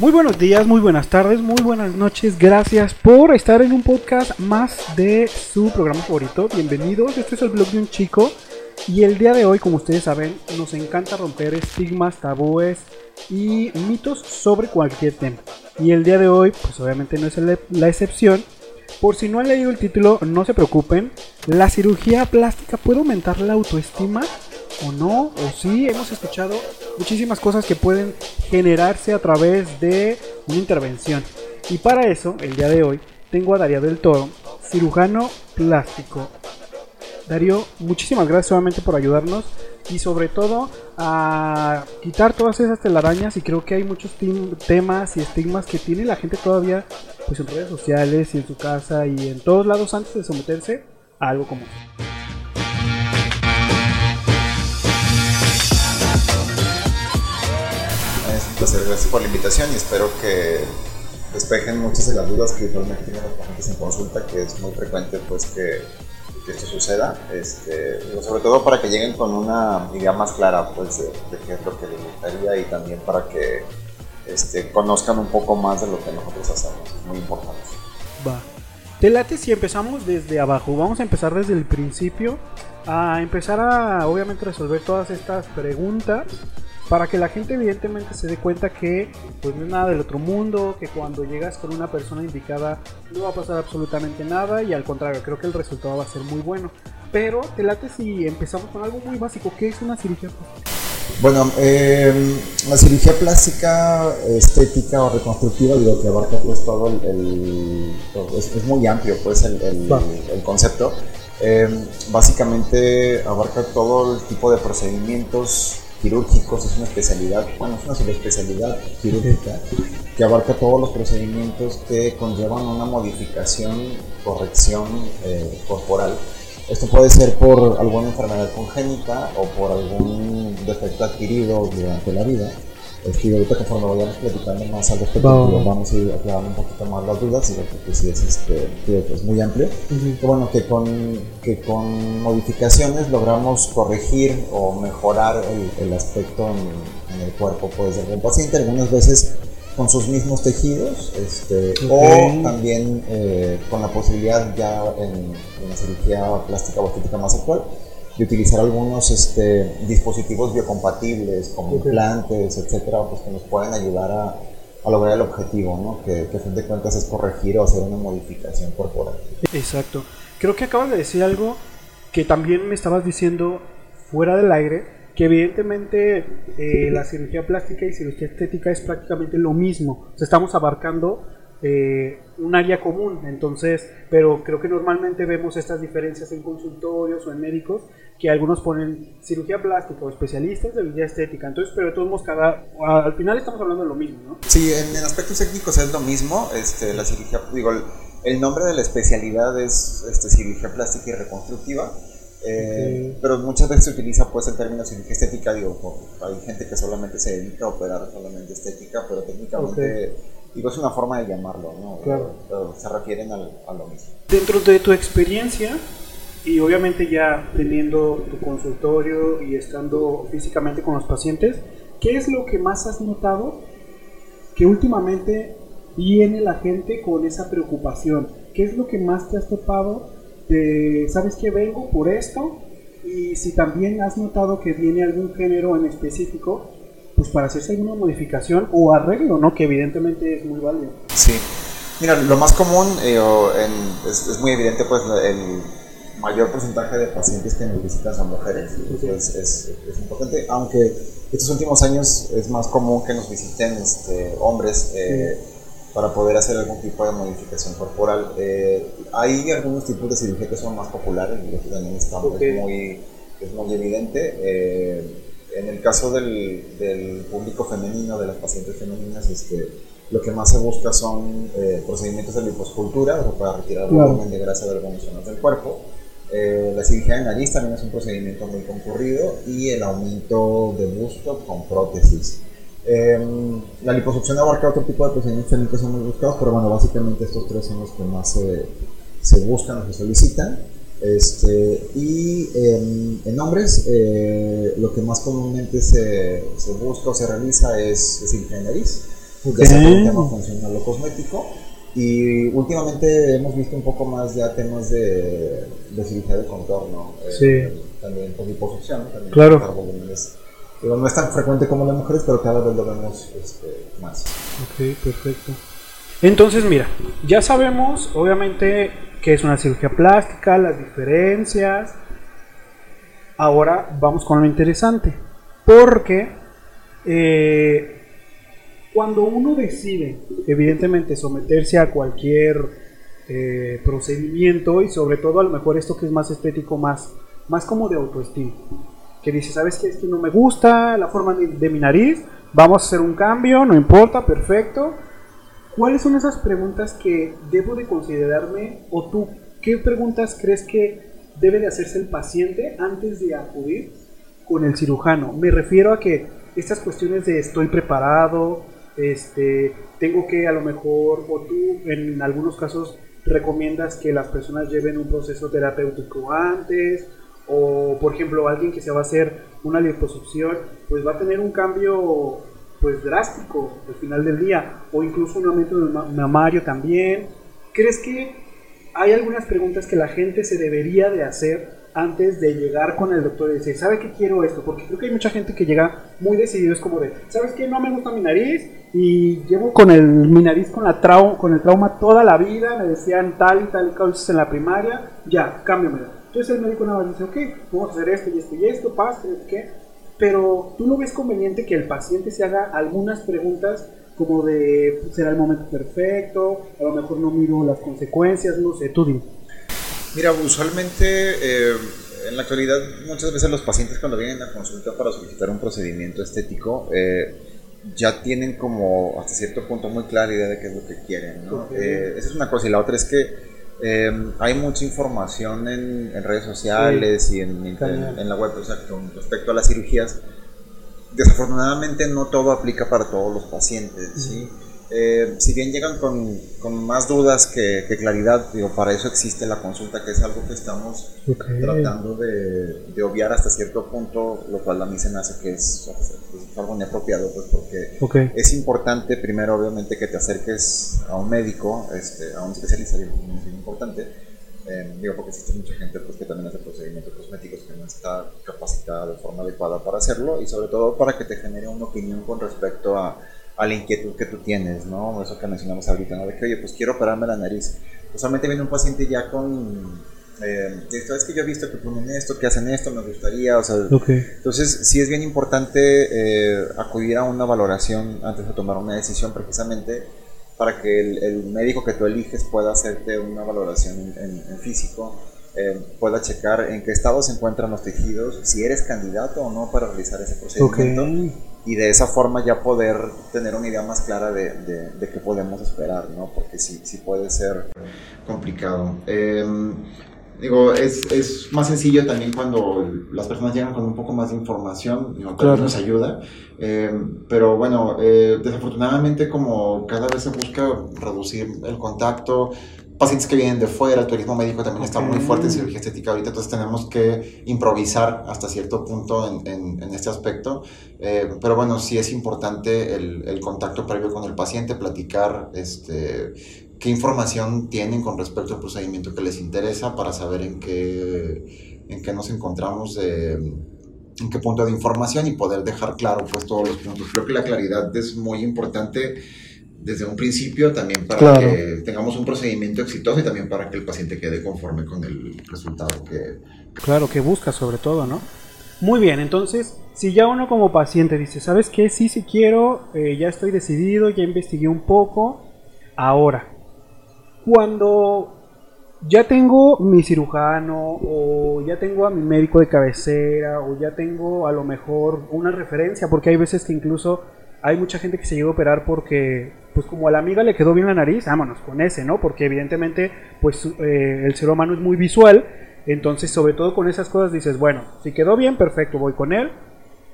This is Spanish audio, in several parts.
Muy buenos días, muy buenas tardes, muy buenas noches. Gracias por estar en un podcast más de su programa favorito. Bienvenidos, este es el blog de un chico. Y el día de hoy, como ustedes saben, nos encanta romper estigmas, tabúes y mitos sobre cualquier tema. Y el día de hoy, pues obviamente no es la excepción. Por si no han leído el título, no se preocupen. ¿La cirugía plástica puede aumentar la autoestima? ¿O no? ¿O sí? Hemos escuchado muchísimas cosas que pueden generarse a través de una intervención. Y para eso, el día de hoy, tengo a Darío del Toro, cirujano plástico. Darío, muchísimas gracias solamente por ayudarnos y sobre todo a quitar todas esas telarañas y creo que hay muchos temas y estigmas que tiene la gente todavía pues en redes sociales y en su casa y en todos lados antes de someterse a algo como placer, gracias por la invitación y espero que despejen muchas de las dudas que realmente tienen los pacientes en consulta, que es muy frecuente pues que que esto suceda, este, sobre todo para que lleguen con una idea más clara pues, de, qué es lo que les gustaría y también para que este, conozcan un poco más de lo que nosotros hacemos, es muy importante. Va. Te late si empezamos desde abajo, vamos a empezar desde el principio, a empezar a obviamente resolver todas estas preguntas para que la gente evidentemente se dé cuenta que pues no es nada del otro mundo, que cuando llegas con una persona indicada no va a pasar absolutamente nada y al contrario, creo que el resultado va a ser muy bueno. Pero te late si empezamos con algo muy básico, ¿qué es una cirugía plástica? Bueno, eh, la cirugía plástica, estética o reconstructiva, digo que abarca pues todo el, es, muy amplio pues el, el concepto. Eh, básicamente abarca todo el tipo de procedimientos quirúrgicos, es una especialidad, bueno, es una subespecialidad quirúrgica que abarca todos los procedimientos que conllevan una modificación, corrección eh, corporal. Esto puede ser por alguna enfermedad congénita o por algún defecto adquirido durante la vida y ahorita conforme vayamos platicando más al respecto, vamos a ir aclarando un poquito más las dudas, porque sí es, este, es muy amplio. bueno, que con, que con modificaciones logramos corregir o mejorar el, aspecto en, el cuerpo pues, del paciente, algunas veces con sus mismos tejidos, este, o también eh, con la posibilidad ya en, en la cirugía plástica o estética más actual, de utilizar algunos este, dispositivos biocompatibles como implantes, etcétera, pues que nos pueden ayudar a, a lograr el objetivo, ¿no? Que, que, a fin de cuentas es corregir o hacer una modificación corporal. Exacto. Creo que acabas de decir algo que también me estabas diciendo fuera del aire, que evidentemente eh, la cirugía plástica y cirugía estética es prácticamente lo mismo. O sea, estamos abarcando eh, un área común, entonces, pero creo que normalmente vemos estas diferencias en consultorios o en médicos, que algunos ponen cirugía plástica o especialistas de cirugía estética, entonces, pero de todos modos, cada, al final estamos hablando de lo mismo, ¿no? Sí, en, aspectos técnicos es lo mismo, este, la cirugía, digo, el, nombre de la especialidad es este, cirugía plástica y reconstructiva, eh, pero muchas veces se utiliza pues el término cirugía estética, digo, hay gente que solamente se dedica a operar solamente estética, pero técnicamente... Digo, es una forma de llamarlo, ¿no? Claro. Pero se refieren al, a lo mismo. Dentro de tu experiencia, y obviamente ya teniendo tu consultorio y estando físicamente con los pacientes, ¿qué es lo que más has notado que últimamente viene la gente con esa preocupación? ¿Qué es lo que más te has topado de, sabes que vengo por esto? Y si también has notado que viene algún género en específico pues para hacerse alguna modificación o arreglo, ¿no? Que evidentemente es muy válido. Sí. Mira, lo más común eh, es, muy evidente, pues el mayor porcentaje de pacientes que nos visitan son mujeres. Es, es, importante, aunque estos últimos años es más común que nos visiten este, hombres. Eh, para poder hacer algún tipo de modificación corporal. Eh, hay algunos tipos de cirugía que son más populares, y también estamos, es, muy, es muy evidente en el caso del, del, público femenino, de las pacientes femeninas, este, lo que más se busca son eh, procedimientos de liposcultura, o para retirar el volumen de grasa de algunas zonas del cuerpo. Eh, la cirugía de nariz también es un procedimiento muy concurrido y el aumento de busto con prótesis. Em, la liposucción abarca otro tipo de procedimientos que son muy buscados, pero bueno, básicamente estos tres son los que más se, se buscan o se solicitan. Este, y en hombres, eh, lo que más comúnmente se, se, busca o se realiza es, cirugía de nariz. ya sea por un tema funcional o cosmético. Y últimamente hemos visto un poco más ya temas de, de cirugía de contorno. Eh, también por liposucción, también claro. no es tan frecuente como las mujeres, pero cada vez lo vemos este, más. Ok, perfecto. Entonces, mira, ya sabemos, obviamente, que es una cirugía plástica, las diferencias. Ahora vamos con lo interesante. Porque eh, cuando uno decide, evidentemente, someterse a cualquier eh, procedimiento y sobre todo a lo mejor esto que es más estético, más, más como de autoestima, que dice, ¿sabes qué? Esto no me gusta, la forma de mi nariz, vamos a hacer un cambio, no importa, perfecto ¿Cuáles son esas preguntas que debo de considerarme o tú qué preguntas crees que debe de hacerse el paciente antes de acudir con el cirujano? Me refiero a que estas cuestiones de estoy preparado, este, tengo que a lo mejor, o tú en algunos casos recomiendas que las personas lleven un proceso terapéutico antes, o por ejemplo alguien que se va a hacer una liposucción, pues va a tener un cambio pues drástico al final del día, o incluso un aumento mamario también. ¿Crees que hay algunas preguntas que la gente se debería de hacer antes de llegar con el doctor y decir, ¿sabe qué quiero esto? Porque creo que hay mucha gente que llega muy decidido, es como de, ¿sabes qué? No me gusta mi nariz y llevo con el, mi nariz con, la trau con el trauma toda la vida, me decían tal y tal cosas en la primaria, ya, cámbiamelo. Entonces el médico nada más dice, ok, vamos a hacer esto y esto y esto, pasa, ¿qué? Pero tú no ves conveniente que el paciente se haga algunas preguntas como de será el momento perfecto, a lo mejor no miro las consecuencias, no sé, tú dime. Mira, usualmente eh, en la actualidad muchas veces los pacientes cuando vienen a consulta para solicitar un procedimiento estético eh, ya tienen como hasta cierto punto muy clara idea de qué es lo que quieren. ¿no? Eh, esa es una cosa y la otra es que Em, hay mucha información en, redes sociales y en, en, la web con respecto a las cirugías. Desafortunadamente no todo aplica para todos los pacientes. ¿sí? Eh, si bien llegan con, con más dudas que, que, claridad, digo, para eso existe la consulta, que es algo que estamos tratando de, de, obviar hasta cierto punto, lo cual a mí se me hace que es, algo inapropiado, pues porque es importante primero obviamente que te acerques a un médico, este, a un especialista, es muy importante, eh, digo porque existe mucha gente pues, que también hace procedimientos cosméticos que no está capacitada de forma adecuada para hacerlo y sobre todo para que te genere una opinión con respecto a a la inquietud que tú tienes, ¿no? Eso que mencionamos ahorita, ¿no? De que, oye, pues quiero operarme la nariz. Usualmente viene un paciente ya con... Eh, es que yo he visto que ponen esto, que hacen esto, me gustaría, o sea... Entonces, sí es bien importante eh, acudir a una valoración antes de tomar una decisión, precisamente para que el, médico que tú eliges pueda hacerte una valoración en, físico, eh, pueda checar en qué estado se encuentran los tejidos, si eres candidato o no para realizar ese procedimiento y de esa forma ya poder tener una idea más clara de, de, qué podemos esperar, ¿no? Porque sí, sí puede ser complicado. Em, digo, es, es, más sencillo también cuando las personas llegan con un poco más de información, ¿no? también nos ayuda. Em, pero bueno, eh, desafortunadamente como cada vez se busca reducir el contacto, pacientes que vienen de fuera, el turismo médico también está muy fuerte en cirugía estética ahorita, entonces tenemos que improvisar hasta cierto punto en, en, este aspecto. Eh, pero bueno, sí es importante el, el, contacto previo con el paciente, platicar este, qué información tienen con respecto al procedimiento que les interesa para saber en qué, en qué nos encontramos. en qué punto de información y poder dejar claro pues todos los puntos. Creo que la claridad es muy importante desde un principio también para que tengamos un procedimiento exitoso y también para que el paciente quede conforme con el resultado que... Claro, que busca sobre todo, ¿no? Muy bien, entonces, si ya uno como paciente dice, ¿sabes qué? Sí, sí quiero, eh, ya estoy decidido, ya investigué un poco, ahora, cuando ya tengo mi cirujano o ya tengo a mi médico de cabecera o ya tengo a lo mejor una referencia, porque hay veces que incluso hay mucha gente que se llega a operar porque, pues como a la amiga le quedó bien la nariz, vámonos con ese, ¿no? Porque evidentemente, pues eh, el ser humano es muy visual, entonces sobre todo con esas cosas dices, bueno, si quedó bien, perfecto, voy con él.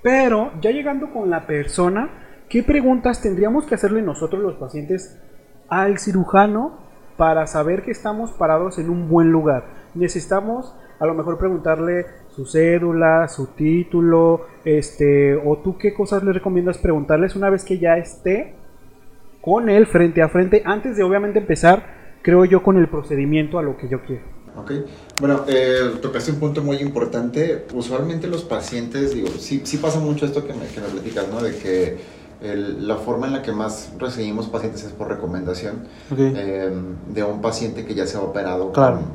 Pero ya llegando con la persona, ¿qué preguntas tendríamos que hacerle nosotros los pacientes al cirujano para saber que estamos parados en un buen lugar? Necesitamos a lo mejor preguntarle su cédula, su título, este, o tú qué cosas le recomiendas preguntarles una vez que ya esté con él frente a frente antes de obviamente empezar, creo yo, con el procedimiento a lo que yo quiero. Ok, bueno, eh, tocaste un punto muy importante. Usualmente los pacientes, digo, sí, sí pasa mucho esto que me, que me platicas, ¿no? De que la forma en la que más recibimos pacientes es por recomendación eh, de un paciente que ya se ha operado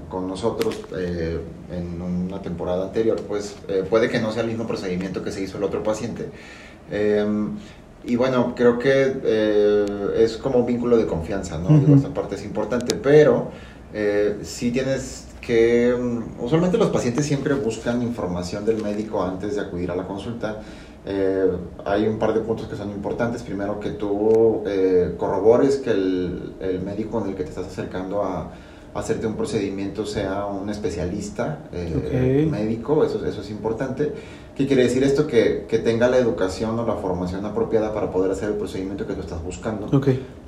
con, nosotros eh, en una temporada anterior, pues eh, puede que no sea el mismo procedimiento que se hizo el otro paciente. y bueno, creo que es como un vínculo de confianza, ¿no? Digo, esta parte es importante, pero si tienes que, mm, usualmente los pacientes siempre buscan información del médico antes de acudir a la consulta eh, hay un par de puntos que son importantes. Primero, que tú eh, corrobores que el, el, médico en el que te estás acercando a, hacerte un procedimiento sea un especialista eh, médico, eso, eso es importante. ¿Qué quiere decir esto? Que, que, tenga la educación o la formación apropiada para poder hacer el procedimiento que tú estás buscando.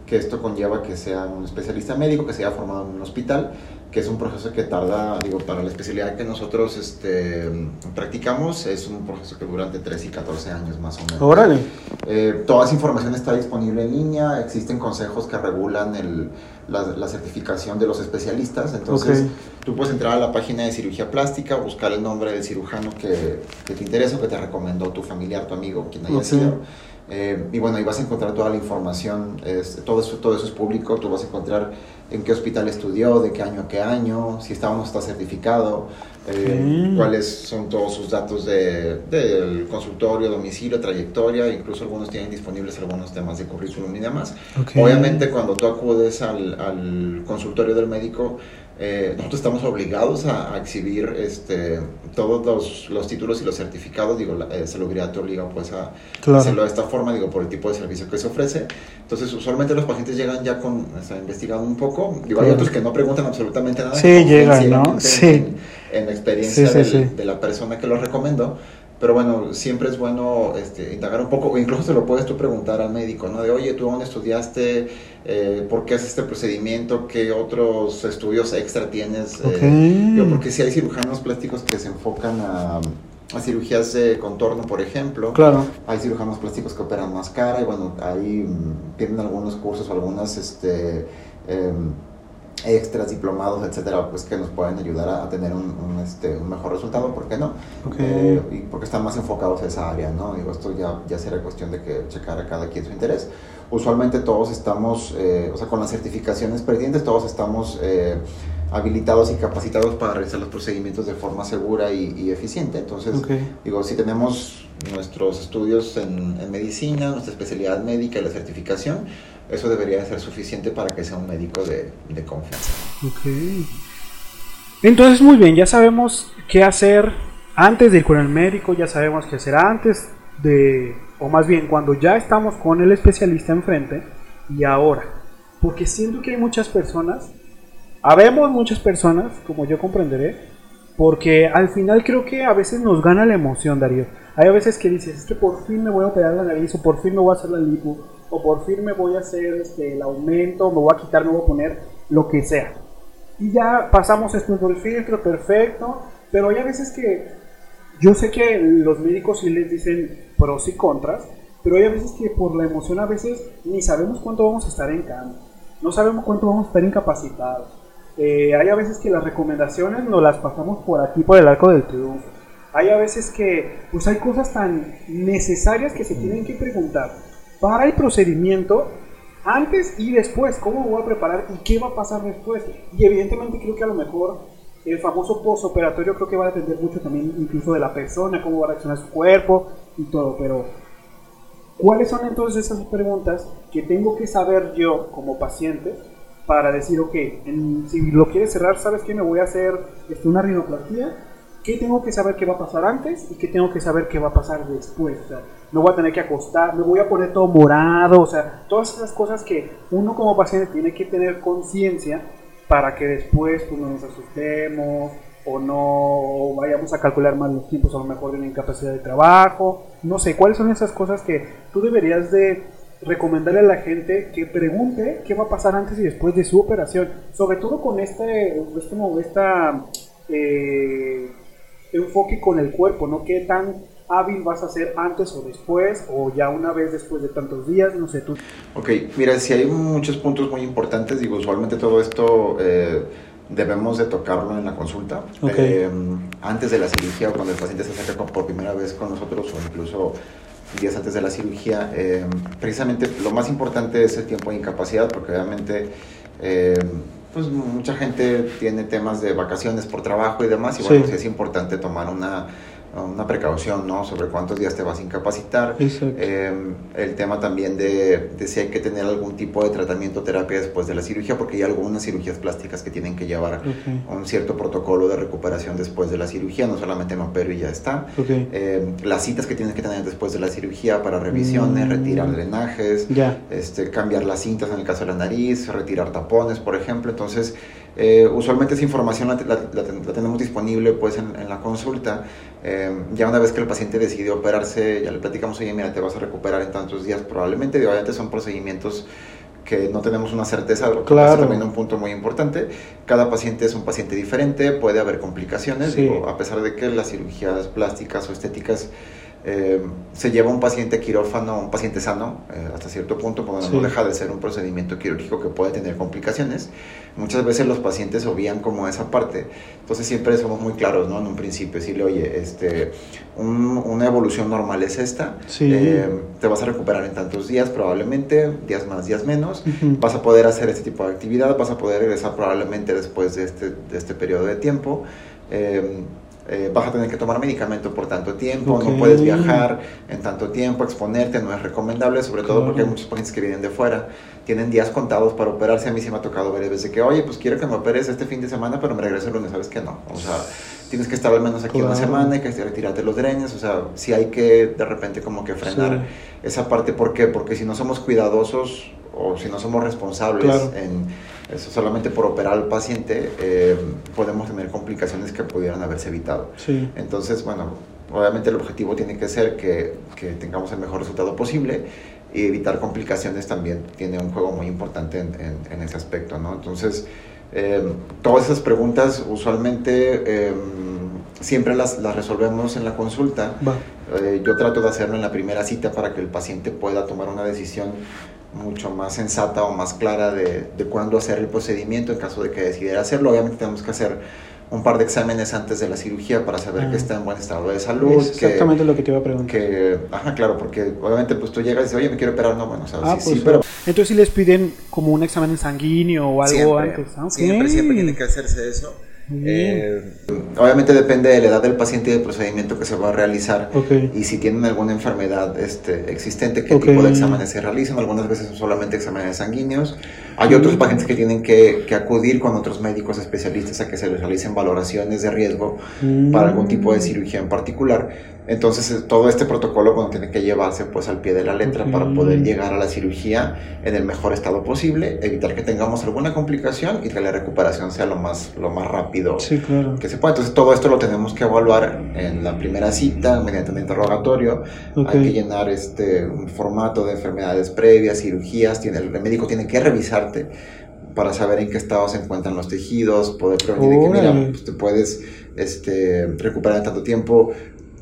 Que esto conlleva que sea un especialista médico, que se haya formado en un hospital que es un proceso que tarda, digo, para la especialidad que nosotros este, practicamos, es un proceso que dura entre 3 y 14 años más o menos. Órale. Eh, toda esa información está disponible en línea, existen consejos que regulan el, la, certificación de los especialistas, entonces tú puedes entrar a la página de cirugía plástica, buscar el nombre del cirujano que, que te interesa o que te recomendó tu familiar, tu amigo, quien haya sido. Eh, y bueno, ahí vas a encontrar toda la información, todo, eso, todo es público, tú vas a encontrar en qué hospital estudió, de qué año a qué año, si está o no está certificado, eh, cuáles son todos sus datos del de, consultorio, domicilio, trayectoria, incluso algunos tienen disponibles algunos temas de currículum y demás. Obviamente cuando tú acudes al, al consultorio del médico, eh, nosotros estamos obligados a, exhibir este, todos los, los, títulos y los certificados, digo, la eh, salubridad te obliga pues a hacerlo de esta forma, digo, por el tipo de servicio que se ofrece. Entonces, usualmente los pacientes llegan ya con, o investigado un poco, digo, hay otros que no preguntan absolutamente nada. Sí, llegan, ¿no? Sí. En, experiencia de la persona que los recomendó, pero bueno, siempre es bueno este, indagar un poco, incluso se lo puedes tú preguntar al médico, ¿no? De, oye, ¿tú dónde estudiaste? Eh, ¿Por qué haces este procedimiento? ¿Qué otros estudios extra tienes? Eh, porque si hay cirujanos plásticos que se enfocan a, a cirugías de contorno, por ejemplo. Claro. Hay cirujanos plásticos que operan más cara y bueno, ahí mm, tienen algunos cursos algunas, este... Em, extras, diplomados, etcétera, pues que nos pueden ayudar a, tener un, este, un, mejor resultado, ¿por qué no? Eh, y porque están más enfocados a esa área, ¿no? Digo, esto ya, ya será cuestión de que checar a cada quien su interés. Usualmente todos estamos, eh, o sea, con las certificaciones pertinentes, todos estamos eh, habilitados y capacitados para realizar los procedimientos de forma segura y, eficiente. Entonces, digo, si tenemos nuestros estudios en, en medicina, nuestra especialidad médica y la certificación, eso debería ser suficiente para que sea un médico de, de confianza. Ok. Entonces, muy bien, ya sabemos qué hacer antes de ir con el médico, ya sabemos qué hacer antes de, o más bien cuando ya estamos con el especialista enfrente y ahora. Porque siento que hay muchas personas, habemos muchas personas, como yo comprenderé, porque al final creo que a veces nos gana la emoción, Darío. Hay veces que dices, es que por fin me voy a operar la nariz o por fin me voy a hacer la lipo o por fin me voy a hacer este, el aumento, me voy a quitar, me voy a poner lo que sea. Y ya pasamos esto por el filtro, perfecto, pero hay veces que yo sé que los médicos sí les dicen pros y contras, pero hay veces que por la emoción a veces ni sabemos cuánto vamos a estar en cama, no sabemos cuánto vamos a estar incapacitados. Eh, hay a veces que las recomendaciones nos las pasamos por aquí, por el arco del triunfo. Hay a veces que pues hay cosas tan necesarias que se tienen que preguntar para el procedimiento antes y después, cómo voy a preparar y qué va a pasar después. Y evidentemente creo que a lo mejor el famoso postoperatorio creo que va a depender mucho también incluso de la persona, cómo va a reaccionar su cuerpo y todo, pero ¿cuáles son entonces esas preguntas que tengo que saber yo como paciente para decir, ok, si lo quieres cerrar, ¿sabes qué? Me voy a hacer este, una rinoplastia ¿Qué tengo que saber qué va a pasar antes y qué tengo que saber qué va a pasar después? O sea, me voy a tener que acostar, me voy a poner todo morado, o sea, todas esas cosas que uno como paciente tiene que tener conciencia para que después pues, no nos asustemos o no vayamos a calcular mal los tiempos a lo mejor de una incapacidad de trabajo. No sé, ¿cuáles son esas cosas que tú deberías de recomendarle a la gente que pregunte qué va a pasar antes y después de su operación? Sobre todo con este, este esta... Eh, enfoque con el cuerpo, ¿no? ¿Qué tan hábil vas a hacer antes o después o ya una vez después de tantos días, no sé tú. Ok, mira, si hay muchos puntos muy importantes, digo, usualmente todo esto eh, debemos de tocarlo en la consulta. Eh, antes de la cirugía o cuando el paciente se acerca por primera vez con nosotros o incluso días antes de la cirugía, eh, precisamente lo más importante es el tiempo de incapacidad porque obviamente pues mucha gente tiene temas de vacaciones por trabajo y demás, y bueno, sí. es importante tomar una una precaución ¿no? sobre cuántos días te vas a incapacitar. Eh, el tema también de, de, si hay que tener algún tipo de tratamiento o terapia después de la cirugía, porque hay algunas cirugías plásticas que tienen que llevar un cierto protocolo de recuperación después de la cirugía, no solamente me opero y ya está. Eh, las citas que tienes que tener después de la cirugía para revisiones, mm. retirar drenajes, este, cambiar las cintas en el caso de la nariz, retirar tapones, por ejemplo. Entonces, eh, usualmente esa información la, la, tenemos disponible pues en, en la consulta. Eh, ya una vez que el paciente decidió operarse, ya le platicamos, oye, mira, te vas a recuperar en tantos días probablemente. Obviamente son procedimientos que no tenemos una certeza, lo que claro. también un punto muy importante. Cada paciente es un paciente diferente, puede haber complicaciones, a pesar de que las cirugías plásticas o estéticas eh, se lleva un paciente quirófano, un paciente sano, eh, hasta cierto punto, porque no deja de ser un procedimiento quirúrgico que puede tener complicaciones. Muchas veces los pacientes obvían como esa parte, entonces siempre somos muy claros, ¿no? En un principio, decirle, oye, este, una evolución normal es esta, eh, te vas a recuperar en tantos días probablemente, días más, días menos, vas a poder hacer este tipo de actividad, vas a poder regresar probablemente después de este, de este periodo de tiempo. Eh, vas a tener que tomar medicamento por tanto tiempo, no puedes viajar en tanto tiempo, exponerte no es recomendable, sobre todo porque hay muchos pacientes que vienen de fuera, tienen días contados para operarse. A mí sí me ha tocado ver veces que, oye, pues quiero que me operes este fin de semana, pero me regreso el lunes, ¿sabes que no? O sea, tienes que estar al menos aquí una semana, hay que retirarte los drenes, o sea, sí hay que de repente como que frenar esa parte. ¿Por qué? Porque si no somos cuidadosos o si no somos responsables en eso solamente por operar al paciente eh, podemos tener complicaciones que pudieran haberse evitado. Entonces, bueno, obviamente el objetivo tiene que ser que, que, tengamos el mejor resultado posible y evitar complicaciones también tiene un juego muy importante en, en, ese aspecto, ¿no? Entonces, eh, todas esas preguntas usualmente eh, siempre las, las, resolvemos en la consulta. yo trato de hacerlo en la primera cita para que el paciente pueda tomar una decisión mucho más sensata o más clara de, de cuándo hacer el procedimiento en caso de que decidiera hacerlo. Obviamente tenemos que hacer un par de exámenes antes de la cirugía para saber que ah. está en buen estado de salud. Es exactamente lo que te iba a preguntar. Que, ajá, claro, porque obviamente pues tú llegas y dices, oye, me quiero operar, no, bueno, o sea, ah, sí, pues, pero... Entonces si les piden como un examen sanguíneo o algo antes. Ah, siempre, siempre tiene que hacerse eso. Eh, obviamente depende de la edad del paciente y del procedimiento que se va a realizar y si tienen alguna enfermedad este, existente, qué tipo de exámenes se realizan. Algunas veces son solamente exámenes sanguíneos. Hay otros pacientes que tienen que, que, acudir con otros médicos especialistas a que se les realicen valoraciones de riesgo para algún tipo de cirugía en particular. Entonces eh, todo este protocolo bueno, tiene que llevarse pues al pie de la letra para poder llegar a la cirugía en el mejor estado posible, evitar que tengamos alguna complicación y que la recuperación sea lo más, lo más rápido que se pueda. Entonces todo esto lo tenemos que evaluar en la primera cita mediante un interrogatorio. Hay que llenar este, un formato de enfermedades previas, cirugías, tiene, el médico tiene que revisarte para saber en qué estado se encuentran los tejidos, poder prevenir que mira, pues, te puedes este, recuperar en tanto tiempo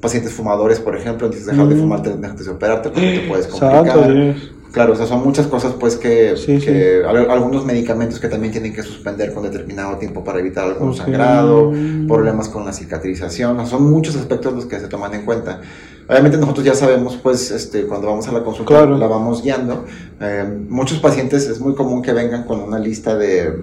pacientes fumadores, por ejemplo, entonces dejar de mm. fumar antes de operarte porque te puedes complicar. Claro, o sea, son muchas cosas pues que, que algunos medicamentos que también tienen que suspender con determinado tiempo para evitar algún sangrado, problemas con la cicatrización, son muchos aspectos los que se toman en cuenta. Obviamente nosotros ya sabemos, pues, este, cuando vamos a la consulta la vamos guiando. Eh, muchos pacientes es muy común que vengan con una lista de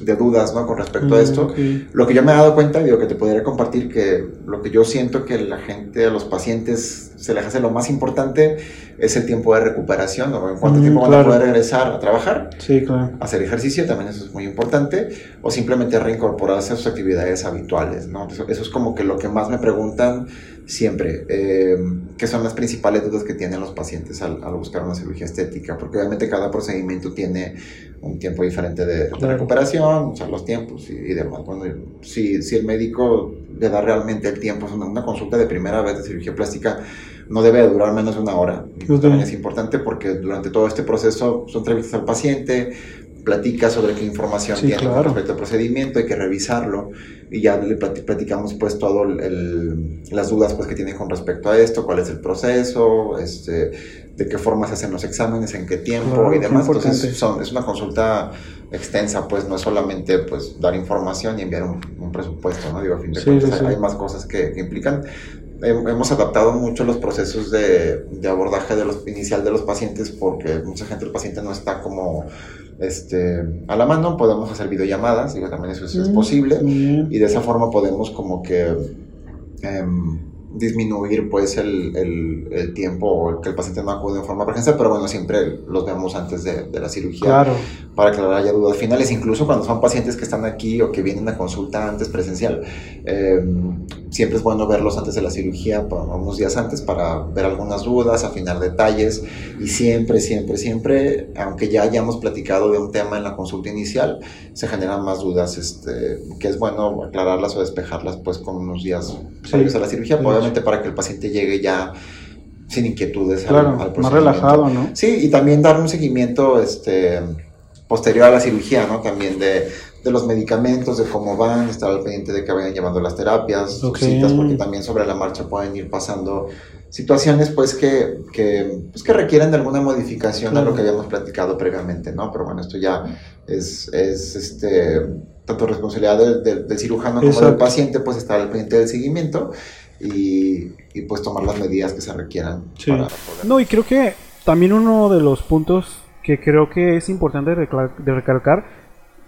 de dudas ¿no? con respecto a esto. Mm, lo que yo me he dado cuenta, digo que te podría compartir, que lo que yo siento que la gente, a los pacientes, se les hace lo más importante es el tiempo de recuperación, o en cuánto mm, tiempo van a poder regresar a trabajar, sí, claro. hacer ejercicio, también eso es muy importante, o simplemente reincorporarse a sus actividades habituales. ¿no? Eso, eso es como que lo que más me preguntan siempre, eh, que son las principales dudas que tienen los pacientes al, buscar una cirugía estética, porque obviamente cada procedimiento tiene un tiempo diferente de, recuperación, o sea, los tiempos y, demás. si, si, el médico le da realmente el tiempo, una, una consulta de primera vez de cirugía plástica no debe durar menos de una hora. también es importante porque durante todo este proceso son entrevistas al paciente, platica sobre qué información Sí, tiene claro. respecto al procedimiento, hay que revisarlo y ya le plati- platicamos pues todo el, el- las dudas pues que tiene con respecto a esto, cuál es el proceso, este, de qué forma se hacen los exámenes, en qué tiempo Claro, y demás. Entonces son- es una consulta extensa, pues no es solamente pues dar información y enviar un, un presupuesto, ¿no? Digo, a fin de Sí, cuentas sí, hay, hay más cosas que, que implican. Hem- Hemos adaptado mucho los procesos de, de abordaje de los, inicial de los pacientes porque mucha gente, el paciente no está como este, a la mano, podemos hacer videollamadas, digo, también eso es, es Mm, posible, bien. y de esa forma podemos como que em, disminuir pues el, el, el tiempo o que el paciente no acude en forma presencial, pero bueno, siempre los vemos antes de, de la cirugía Claro. para aclarar dudas finales, incluso cuando son pacientes que están aquí o que vienen a consulta antes presencial. eh, siempre es bueno verlos antes de la cirugía, unos días antes, para ver algunas dudas, afinar detalles y siempre, siempre, siempre, aunque ya hayamos platicado de un tema en la consulta inicial, se generan más dudas, este, que es bueno aclararlas o despejarlas pues con unos días Sí. previos a la cirugía, Sí. Obviamente para que el paciente llegue ya sin inquietudes al- Claro, al más procedimiento. relajado, ¿no? Sí, y también dar un seguimiento este, posterior a la cirugía, ¿no? También de, de los medicamentos, de cómo van, estar al pendiente de que vayan llevando las terapias, sus Ok. citas, porque también sobre la marcha pueden ir pasando situaciones pues que, que, pues, que requieren de alguna modificación Claro. a lo que habíamos platicado previamente, ¿no? Pero bueno, esto ya es, es este, tanto responsabilidad del, del- del cirujano como del Exacto. paciente, pues estar al pendiente del seguimiento y, y, pues tomar las medidas que se requieran Sí. para poder No, y creo que también uno de los puntos que creo que es importante de recalcar,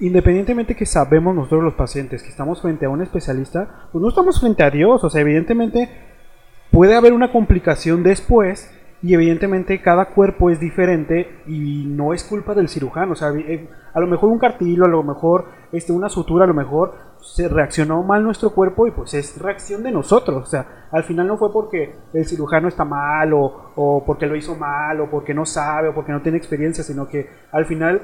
independientemente que sabemos nosotros los pacientes que estamos frente a un especialista, pues no estamos frente a Dios, o sea, evidentemente puede haber una complicación después y evidentemente cada cuerpo es diferente y no es culpa del cirujano, o sea, eh, a lo mejor un cartílago, a lo mejor este, una sutura, a lo mejor se reaccionó mal nuestro cuerpo y pues es reacción de nosotros, o sea, al final no fue porque el cirujano está mal o, o porque lo hizo mal o porque no sabe o porque no tiene experiencia, sino que al final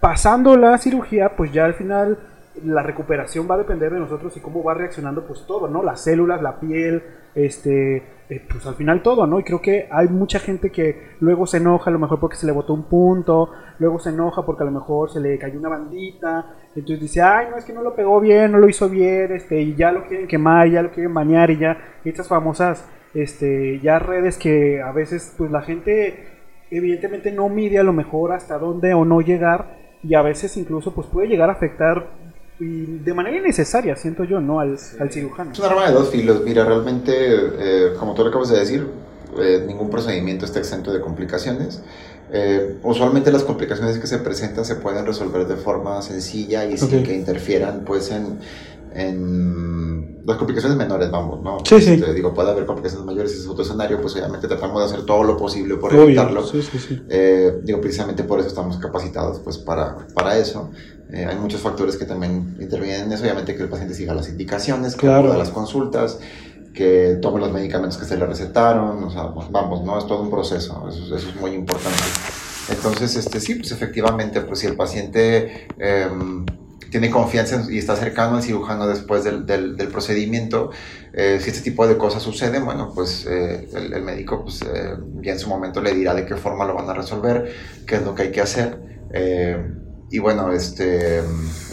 pasando la cirugía, pues ya al final la recuperación va a depender de nosotros y cómo va reaccionando pues todo, ¿no? Las células, la piel, este, eh, pues al final todo, ¿no? Y creo que hay mucha gente que luego se enoja a lo mejor porque se le botó un punto, luego se enoja porque a lo mejor se le cayó una bandita, entonces dice, ay, no, es que no lo pegó bien, no lo hizo bien, este, y ya lo quieren quemar, ya lo quieren bañar y ya, estas famosas, este, ya redes que a veces pues la gente evidentemente no mide a lo mejor hasta dónde o no llegar y a veces incluso pues puede llegar a afectar y de manera innecesaria, siento yo, ¿no? Al, al cirujano. Es un arma de dos filos. Mira, realmente, eh, como tú lo acabas de decir, eh, ningún procedimiento está exento de complicaciones. Eh, usualmente las complicaciones que se presentan se pueden resolver de forma sencilla y sin que interfieran pues en, en las complicaciones menores, vamos, ¿no? Sí, sí. Digo, puede haber complicaciones mayores, ese es otro escenario, pues obviamente tratamos de hacer todo lo posible por Obvio, evitarlo. sí, sí, sí. Eh, digo, precisamente por eso estamos capacitados pues para, para eso. Eh, hay muchos factores que también intervienen en eso, obviamente que el paciente siga las indicaciones, que Claro. a las consultas, que tome los medicamentos que se le recetaron, o sea, pues, vamos, ¿no? Es todo un proceso, eso, eso es muy importante. Entonces, este, sí, pues efectivamente, pues si el paciente em, tiene confianza y está cercano al cirujano después del, del, procedimiento, eh, si este tipo de cosas suceden, bueno, pues eh, el, médico pues, eh, ya en su momento le dirá de qué forma lo van a resolver, qué es lo que hay que hacer. Y bueno, este,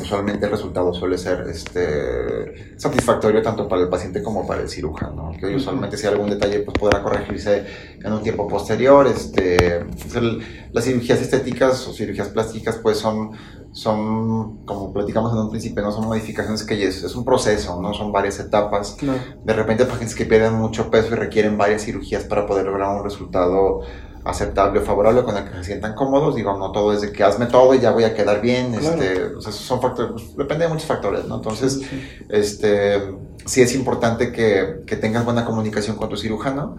usualmente el resultado suele ser este, satisfactorio tanto para el paciente como para el cirujano. Que usualmente si hay algún detalle pues podrá corregirse en un tiempo posterior. Este, pues, las cirugías estéticas o cirugías plásticas pues son, son, como platicamos en un principio, no son modificaciones que es, es un proceso, no son varias etapas. De repente hay pacientes que pierden mucho peso y requieren varias cirugías para poder lograr un resultado aceptable o favorable con el que se sientan cómodos. Digo, no todo es de que hazme todo y ya voy a quedar bien. Claro. Este, o sea, son factores, pues, depende de muchos factores, ¿no? Entonces, Sí, sí. este, sí es importante que, que tengas buena comunicación con tu cirujano,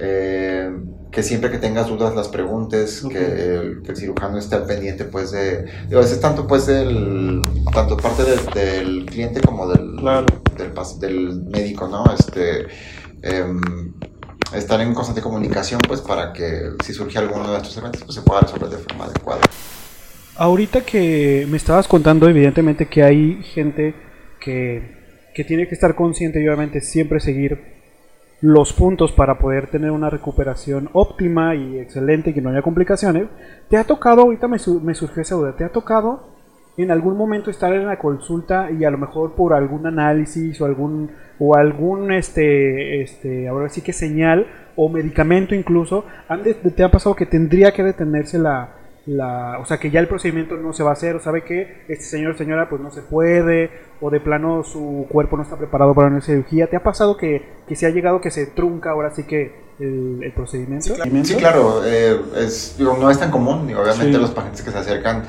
eh, que siempre que tengas dudas las preguntes, que, el, que el cirujano esté al pendiente, pues, de, digo, a veces tanto, pues, del, tanto parte del, del cliente como del, Claro. del, del médico, ¿no? Este, em, estar en constante comunicación, pues, para que si surge alguno de estos eventos, pues, se pueda resolver de forma adecuada. Ahorita que me estabas contando, evidentemente que hay gente que, que tiene que estar consciente y obviamente siempre seguir los puntos para poder tener una recuperación óptima y excelente y que no haya complicaciones, ¿te ha tocado, ahorita me, me surgió esa duda, ¿te ha tocado en algún momento estar en la consulta y a lo mejor por algún análisis o algún o algún este este ahora sí que señal o medicamento incluso te ha pasado que tendría que detenerse la, la o sea que ya el procedimiento no se va a hacer o sabe que este señor o señora pues no se puede o de plano su cuerpo no está preparado para una cirugía. Te ha pasado que, que se ha llegado que se trunca ahora sí que el, procedimiento sí claro, eh, es, no es tan común obviamente los pacientes que se acercan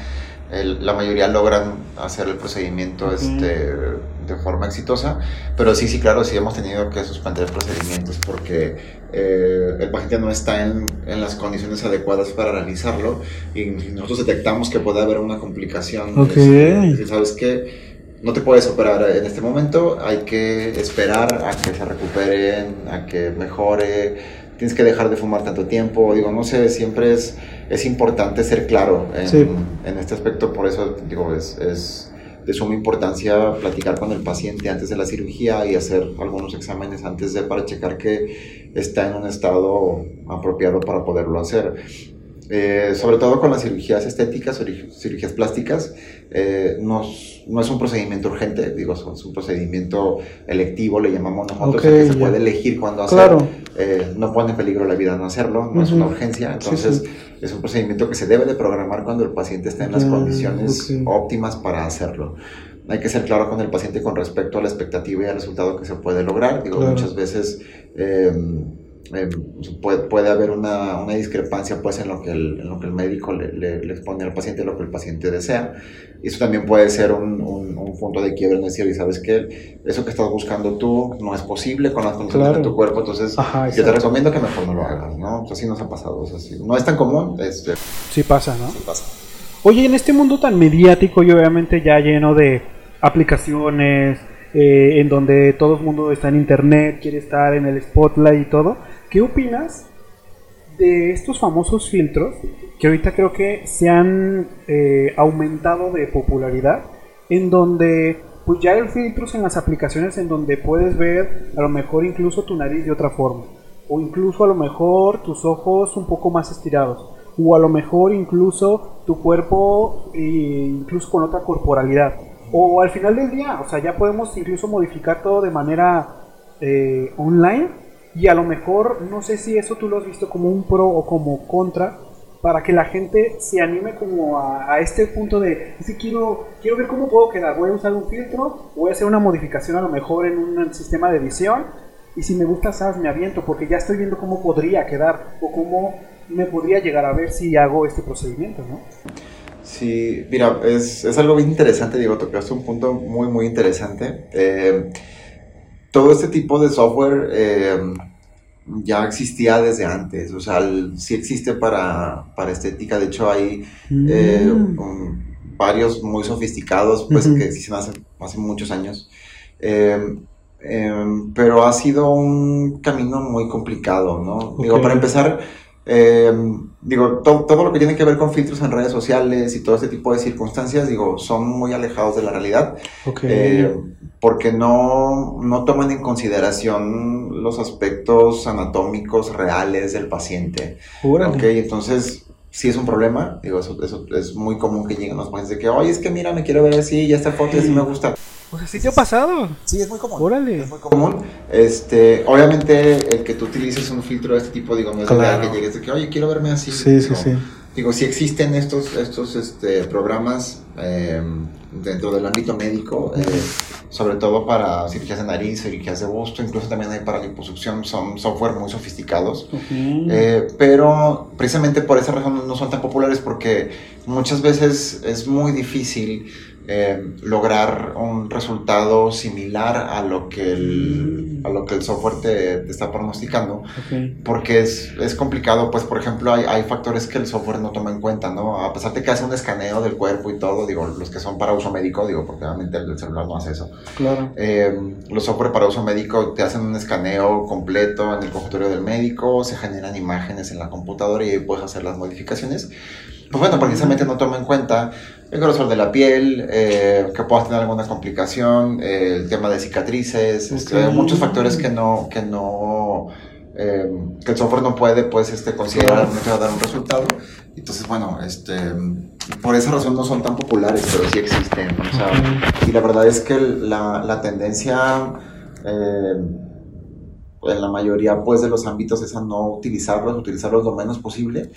la mayoría logran hacer el procedimiento este, de forma exitosa, pero sí, sí, claro, sí hemos tenido que suspender procedimientos porque eh, el paciente no está en, en, las condiciones adecuadas para realizarlo y nosotros detectamos que puede haber una complicación. Okay. ¿Sabes qué? no te puedes operar en este momento, hay que esperar a que se recuperen, a que mejore, tienes que dejar de fumar tanto tiempo, digo, no sé, siempre es es importante ser claro en, este aspecto, por eso digo, es, es, de suma importancia platicar con el paciente antes de la cirugía y hacer algunos exámenes antes de para checar que está en un estado apropiado para poderlo hacer. Eh, sobre todo con las cirugías estéticas cirugías plásticas, eh, no es un procedimiento urgente, digo, es un procedimiento electivo, le llamamos nosotros, que se puede elegir cuándo hacerlo. Eh, no pone en peligro la vida no hacerlo, no es una urgencia, entonces es un procedimiento que se debe de programar cuando el paciente está en las condiciones óptimas para hacerlo. Hay que ser claro con el paciente con respecto a la expectativa y al resultado que se puede lograr. Digo, muchas veces em, em, puede, puede, haber una, una, discrepancia pues, en, lo que el, en lo que el médico le, le, expone al paciente, lo que el paciente desea. Y eso también puede ser un, un, punto de quiebre en decir, y sabes que eso que estás buscando tú no es posible con las condiciones de tu cuerpo, entonces yo te recomiendo que mejor no lo hagas, ¿no? Así nos ha pasado, no es tan común. Este, sí pasa, ¿no? Sí pasa. Oye, en este mundo tan mediático y obviamente ya lleno de aplicaciones, eh, en donde todo el mundo está en internet, quiere estar en el spotlight y todo, ¿qué opinas de estos famosos filtros que ahorita creo que se han eh, aumentado de popularidad, en donde pues ya hay filtros en las aplicaciones en donde puedes ver a lo mejor incluso tu nariz de otra forma, o incluso a lo mejor tus ojos un poco más estirados, o a lo mejor incluso tu cuerpo e incluso con otra corporalidad. O al final del día, o sea, ya podemos incluso modificar todo de manera eh, online y a lo mejor, no sé si eso tú lo has visto como un pro o como contra, para que la gente se anime como a, este punto de, si quiero, quiero ver cómo puedo quedar, voy a usar un filtro, voy a hacer una modificación a lo mejor en un sistema de edición, y si me gusta SAS me aviento, porque ya estoy viendo cómo podría quedar, o cómo me podría llegar a ver si hago este procedimiento, ¿no? Sí, mira, es, es algo bien interesante, Diego, tocaste un punto muy, muy interesante. Eh, todo este tipo de software... Eh, ya existía desde antes, o sea, sí existe para, para estética, de hecho hay eh, mm. varios muy sofisticados, pues que existen hace, hace muchos años, em, em, pero ha sido un camino muy complicado, ¿no? Digo, para empezar, em, digo, todo lo que tiene que ver con filtros en redes sociales y todo ese tipo de circunstancias, digo, son muy alejados de la realidad. Okay porque no, no, toman en consideración los aspectos anatómicos reales del paciente. Ok, entonces sí es un problema, digo, eso, eso, es muy común que lleguen los pacientes de que, oye, es que mira, me quiero ver así, ya esta foto y así me gusta. O sea, sí te ha pasado. Sí, es muy común. Órale. Es muy común. Este, obviamente, el que tú utilices un filtro de este tipo, digo, no es claro. que llegues de que, oye, quiero verme así. Sí, sí, sí. Digo, si existen estos, estos este, programas em, dentro del ámbito médico, eh, sobre todo para cirugías de nariz, cirugías de busto, incluso también hay para liposucción, son software muy sofisticados, eh, pero precisamente por esa razón no son tan populares porque muchas veces es muy difícil eh, lograr un resultado similar a lo que el, a lo que el software te, está pronosticando, porque es, es, complicado, pues por ejemplo hay, hay, factores que el software no toma en cuenta, ¿no? A pesar de que hace un escaneo del cuerpo y todo, digo, los que son para uso médico, digo, porque obviamente el celular no hace eso. Claro. Eh, los software para uso médico te hacen un escaneo completo en el consultorio del médico, se generan imágenes en la computadora y puedes hacer las modificaciones. Pues bueno, precisamente no toma en cuenta el grosor de la piel, eh, que puedas tener alguna complicación, eh, el tema de cicatrices, este, muchos factores que no, que no eh, que el software no puede pues este, considerar que va a dar un resultado. Entonces, bueno, este, por esa razón no son tan populares, pero sí existen. O sea, y la verdad es que la, la tendencia eh, en la mayoría pues, de los ámbitos es a no utilizarlos, utilizarlos lo menos posible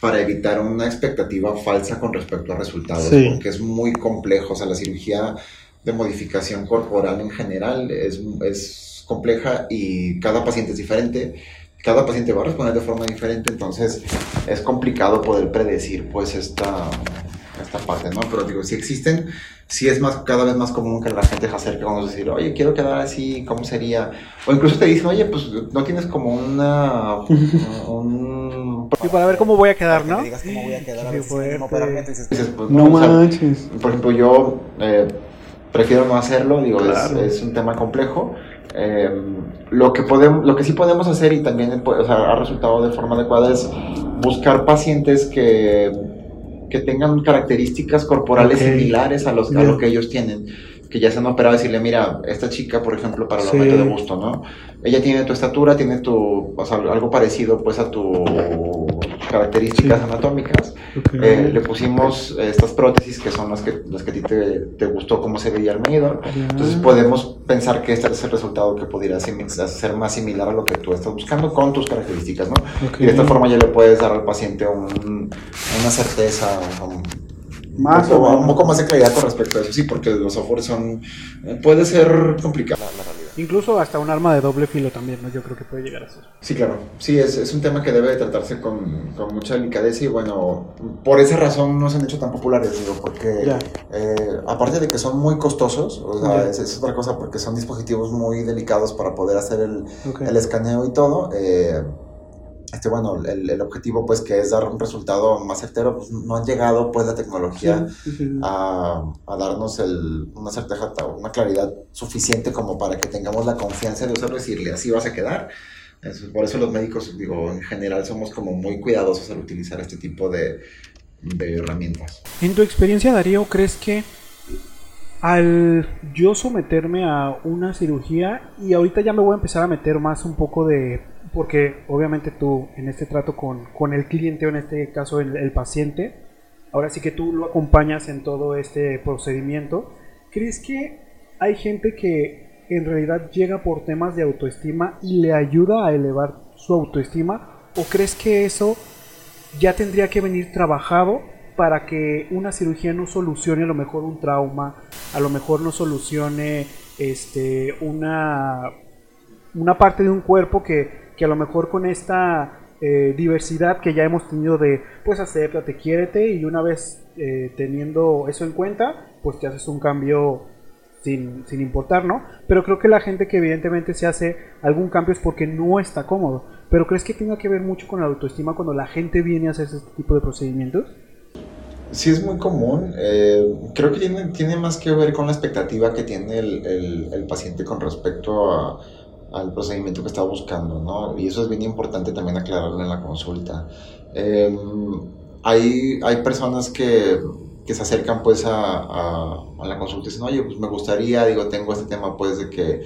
para evitar una expectativa falsa con respecto a resultados, porque es muy complejo. O sea, la cirugía de modificación corporal en general es, es compleja y cada paciente es diferente, cada paciente va a responder de forma diferente, entonces es complicado poder predecir pues esta, esta parte, ¿no? Pero digo, si existen, si es más, cada vez más común que la gente se acerque a decir, oye, quiero quedar así, ¿cómo sería? O incluso te dicen, oye, pues no tienes como una... un, y para ver cómo voy a quedar, ¿no? digas cómo voy a quedar, a ver pues, no, manches. por ejemplo, yo eh, prefiero no hacerlo, digo, es, es un tema complejo. Eh, lo, que podemos, lo que sí podemos hacer y también ha resultado de forma adecuada es buscar pacientes que, que tengan características corporales similares a, los, a lo que ellos tienen que ya se han operado, decirle, mira, esta chica, por ejemplo, para el aumento de gusto, ¿no? Ella tiene tu estatura, tiene tu, o sea, algo parecido pues a tus características anatómicas. Eh, le pusimos estas prótesis que son las que, las que a ti te, te gustó cómo se veía el medidor. Entonces podemos pensar que este es el resultado que pudiera ser más similar a lo que tú estás buscando con tus características, ¿no? Y de esta forma ya le puedes dar al paciente un, una certeza, un, más un, poco, un poco más de claridad con respecto a eso, sí, porque los softwares son. Eh, puede ser complicado la realidad. Incluso hasta un arma de doble filo también, ¿no? Yo creo que puede llegar a ser. Sí, claro. Sí, es, es un tema que debe tratarse con, con, mucha delicadeza y bueno, por esa razón no se han hecho tan populares, digo, porque eh, aparte de que son muy costosos, o sea, es, otra cosa porque son dispositivos muy delicados para poder hacer el, el escaneo y todo. Eh, este, bueno, el, el, objetivo pues que es dar un resultado más certero, pues no han llegado pues la tecnología A, a, darnos el, una certeza, una claridad suficiente como para que tengamos la confianza de usarlo y decirle así vas a quedar. por eso los médicos, digo, en general somos como muy cuidadosos al utilizar este tipo de, de herramientas. En tu experiencia, Darío, ¿crees que al yo someterme a una cirugía y ahorita ya me voy a empezar a meter más un poco de porque obviamente tú en este trato con, con el cliente o en este caso el, paciente, ahora sí que tú lo acompañas en todo este procedimiento, ¿crees que hay gente que en realidad llega por temas de autoestima y le ayuda a elevar su autoestima? ¿O crees que eso ya tendría que venir trabajado para que una cirugía no solucione a lo mejor un trauma, a lo mejor no solucione este, una, una parte de un cuerpo que que a lo mejor con esta eh, diversidad que ya hemos tenido de, pues acéptate, quiérete y una vez eh, teniendo eso en cuenta, pues te haces un cambio sin, sin, importar, ¿no? Pero creo que la gente que evidentemente se hace algún cambio es porque no está cómodo. Pero ¿crees que tenga que ver mucho con la autoestima cuando la gente viene a hacer este tipo de procedimientos? Sí, es muy común. Eh, creo que tiene, tiene más que ver con la expectativa que tiene el, el, el paciente con respecto a al procedimiento que está buscando, ¿no? Y eso es bien importante también aclararlo en la consulta. Em, hay, hay personas que, que se acercan pues a, a, la consulta y dicen, oye, pues me gustaría, digo, tengo este tema pues de que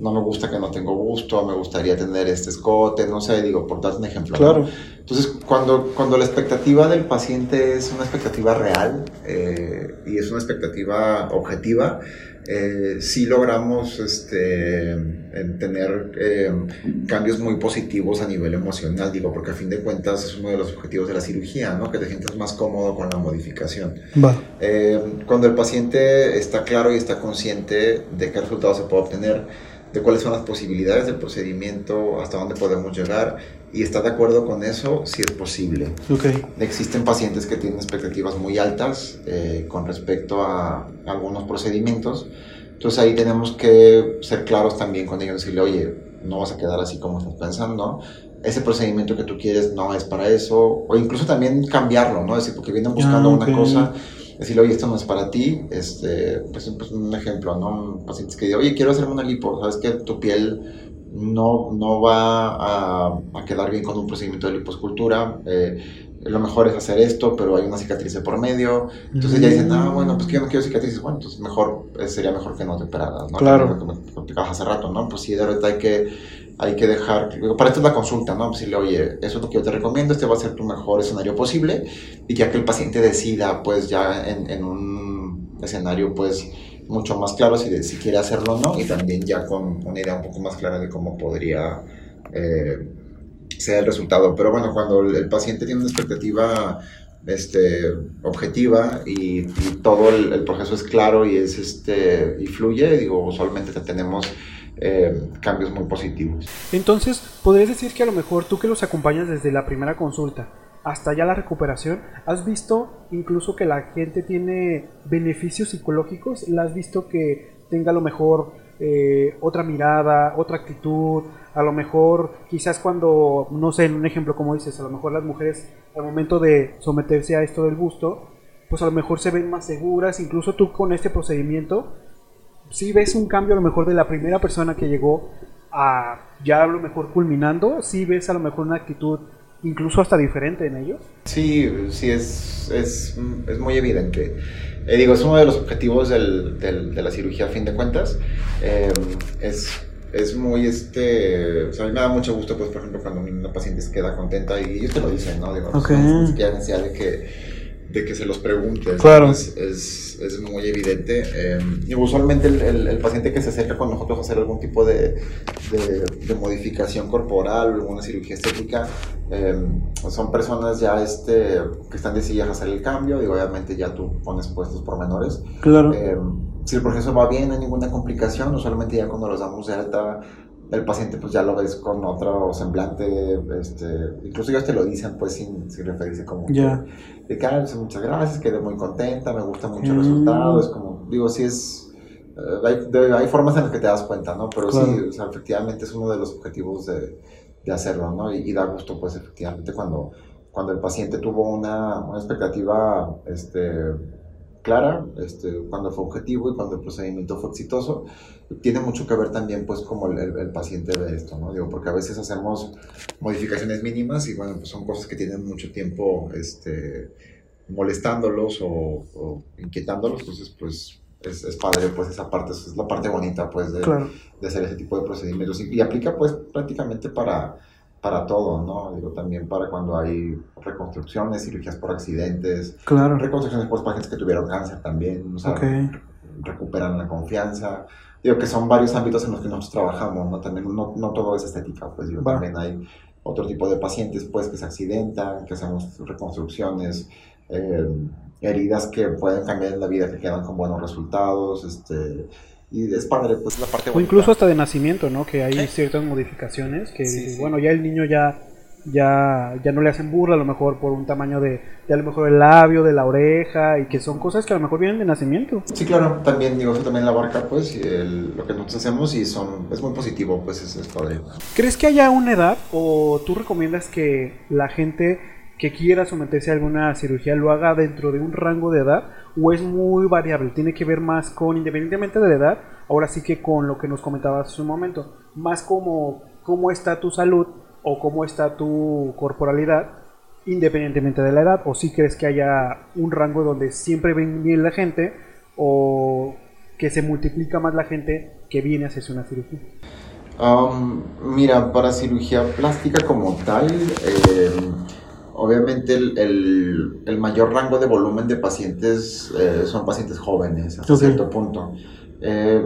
no me gusta que no tengo gusto, me gustaría tener este escote, no sé, digo, por darte un ejemplo. Claro. Entonces, cuando, cuando la expectativa del paciente es una expectativa real eh, y es una expectativa objetiva, eh, sí logramos este, tener eh, cambios muy positivos a nivel emocional, digo, porque a fin de cuentas es uno de los objetivos de la cirugía, ¿no? Que te sientas más cómodo con la modificación. Eh, cuando el paciente está claro y está consciente de qué resultado se puede obtener, de cuáles son las posibilidades del procedimiento, hasta dónde podemos llegar y está de acuerdo con eso, si es posible. Okay. Existen pacientes que tienen expectativas muy altas eh, con respecto a algunos procedimientos, entonces ahí tenemos que ser claros también con ellos, decirle, oye, no vas a quedar así como estás pensando, ese procedimiento que tú quieres no es para eso, o incluso también cambiarlo, ¿no? Es decir, porque vienen buscando ah, una cosa decirle, oye, esto no es para ti, este, pues, pues un ejemplo, ¿no? Pacientes que digan, oye, quiero hacerme una lipo, sabes que tu piel no, no va a, a, quedar bien con un procedimiento de liposcultura, eh, lo mejor es hacer esto, pero hay una cicatriz por medio, entonces ya dicen, ah, bueno, pues que yo no quiero cicatrices, bueno, entonces mejor, eh, sería mejor que no te operaras, ¿no? Claro. Que me hace rato, ¿no? Pues sí, de verdad hay que hay que dejar, para esto es la consulta, ¿no? Decirle, oye, eso es lo que yo te recomiendo, este va a ser tu mejor escenario posible, y ya que el paciente decida, pues ya en, en un escenario, pues mucho más claro si, si quiere hacerlo o no, y también ya con una idea un poco más clara de cómo podría eh, ser el resultado. Pero bueno, cuando el, paciente tiene una expectativa este, objetiva y, todo el, proceso es claro y, es, este, y fluye, digo, usualmente tenemos eh, cambios muy positivos. Entonces, ¿podrías decir que a lo mejor tú que los acompañas desde la primera consulta hasta ya la recuperación, has visto incluso que la gente tiene beneficios psicológicos? ¿La has visto que tenga a lo mejor eh, otra mirada, otra actitud? A lo mejor, quizás cuando, no sé, en un ejemplo como dices, a lo mejor las mujeres al momento de someterse a esto del gusto, pues a lo mejor se ven más seguras, incluso tú con este procedimiento si ves un cambio a lo mejor de la primera persona que llegó a ya a lo mejor culminando, si ves a lo mejor una actitud incluso hasta diferente en ellos. Sí, sí, es, es, es muy evidente. Eh, digo, es uno de los objetivos del, del, de la cirugía a fin de cuentas. Eh, es, es muy, este, o sea, a mí me da mucho gusto, pues, por ejemplo, cuando una paciente se queda contenta y ellos te lo dicen, ¿no? Digo, okay. no, de que de que se los preguntes. Claro. Es, es, es, muy evidente. Eh, y usualmente el, el, paciente que se acerca con nosotros a hacer algún tipo de, de, de modificación corporal o alguna cirugía estética, eh, son personas ya este, que están decididas a hacer el cambio y obviamente ya tú pones puestos pormenores. Claro. Eh, si el proceso va bien, no hay ninguna complicación, usualmente ya cuando los damos de alta el paciente pues ya lo ves con otro semblante, este, incluso ellos te lo dicen pues sin, sin referirse como yeah. de que, ah, muchas gracias, quedé muy contenta, me gusta mucho el mm. resultado, es como, digo, sí es, uh, hay, de, hay, formas en las que te das cuenta, ¿no? Pero claro. sí, o sea, efectivamente es uno de los objetivos de, de hacerlo, ¿no? Y, y, da gusto pues efectivamente cuando, cuando el paciente tuvo una, una expectativa, este, clara, este, cuando fue objetivo y cuando el procedimiento fue exitoso, tiene mucho que ver también pues como el, el, el, paciente ve esto, ¿no? Digo, porque a veces hacemos modificaciones mínimas y bueno, pues son cosas que tienen mucho tiempo este, molestándolos o, o inquietándolos, entonces pues es, es, padre, pues esa parte, es la parte bonita pues de, claro. de hacer ese tipo de procedimientos y, y aplica pues prácticamente para para todo, ¿no? Digo, también para cuando hay reconstrucciones, cirugías por accidentes, claro. reconstrucciones por pacientes que tuvieron cáncer también, o sea, okay. recuperan la confianza. Digo que son varios ámbitos en los que nosotros trabajamos, ¿no? También no, no todo es estética, pues digo, bueno. también hay otro tipo de pacientes, pues, que se accidentan, que hacemos reconstrucciones, eh, heridas que pueden cambiar la vida, que quedan con buenos resultados, este y es padre, pues la parte O incluso hasta de nacimiento, ¿no? Que hay ¿Eh? ciertas modificaciones que, sí, sí. bueno, ya el niño ya, ya, ya no le hacen burla a lo mejor por un tamaño de, de a lo mejor el labio, de la oreja, y que son cosas que a lo mejor vienen de nacimiento. Sí, claro, también, digo, eso también la abarca, pues, el, lo que nosotros hacemos y son, es muy positivo, pues, es, es padre. ¿Crees que haya una edad o tú recomiendas que la gente que quiera someterse a alguna cirugía lo haga dentro de un rango de edad o es muy variable, tiene que ver más con, independientemente de la edad, ahora sí que con lo que nos comentabas hace un momento, más como cómo está tu salud o cómo está tu corporalidad, independientemente de la edad, o si crees que haya un rango donde siempre ven bien la gente o que se multiplica más la gente que viene a hacerse una cirugía. Mira, para cirugía plástica como tal, eh, Obviamente el, el, el, mayor rango de volumen de pacientes eh, son pacientes jóvenes hasta okay. cierto punto. Eh,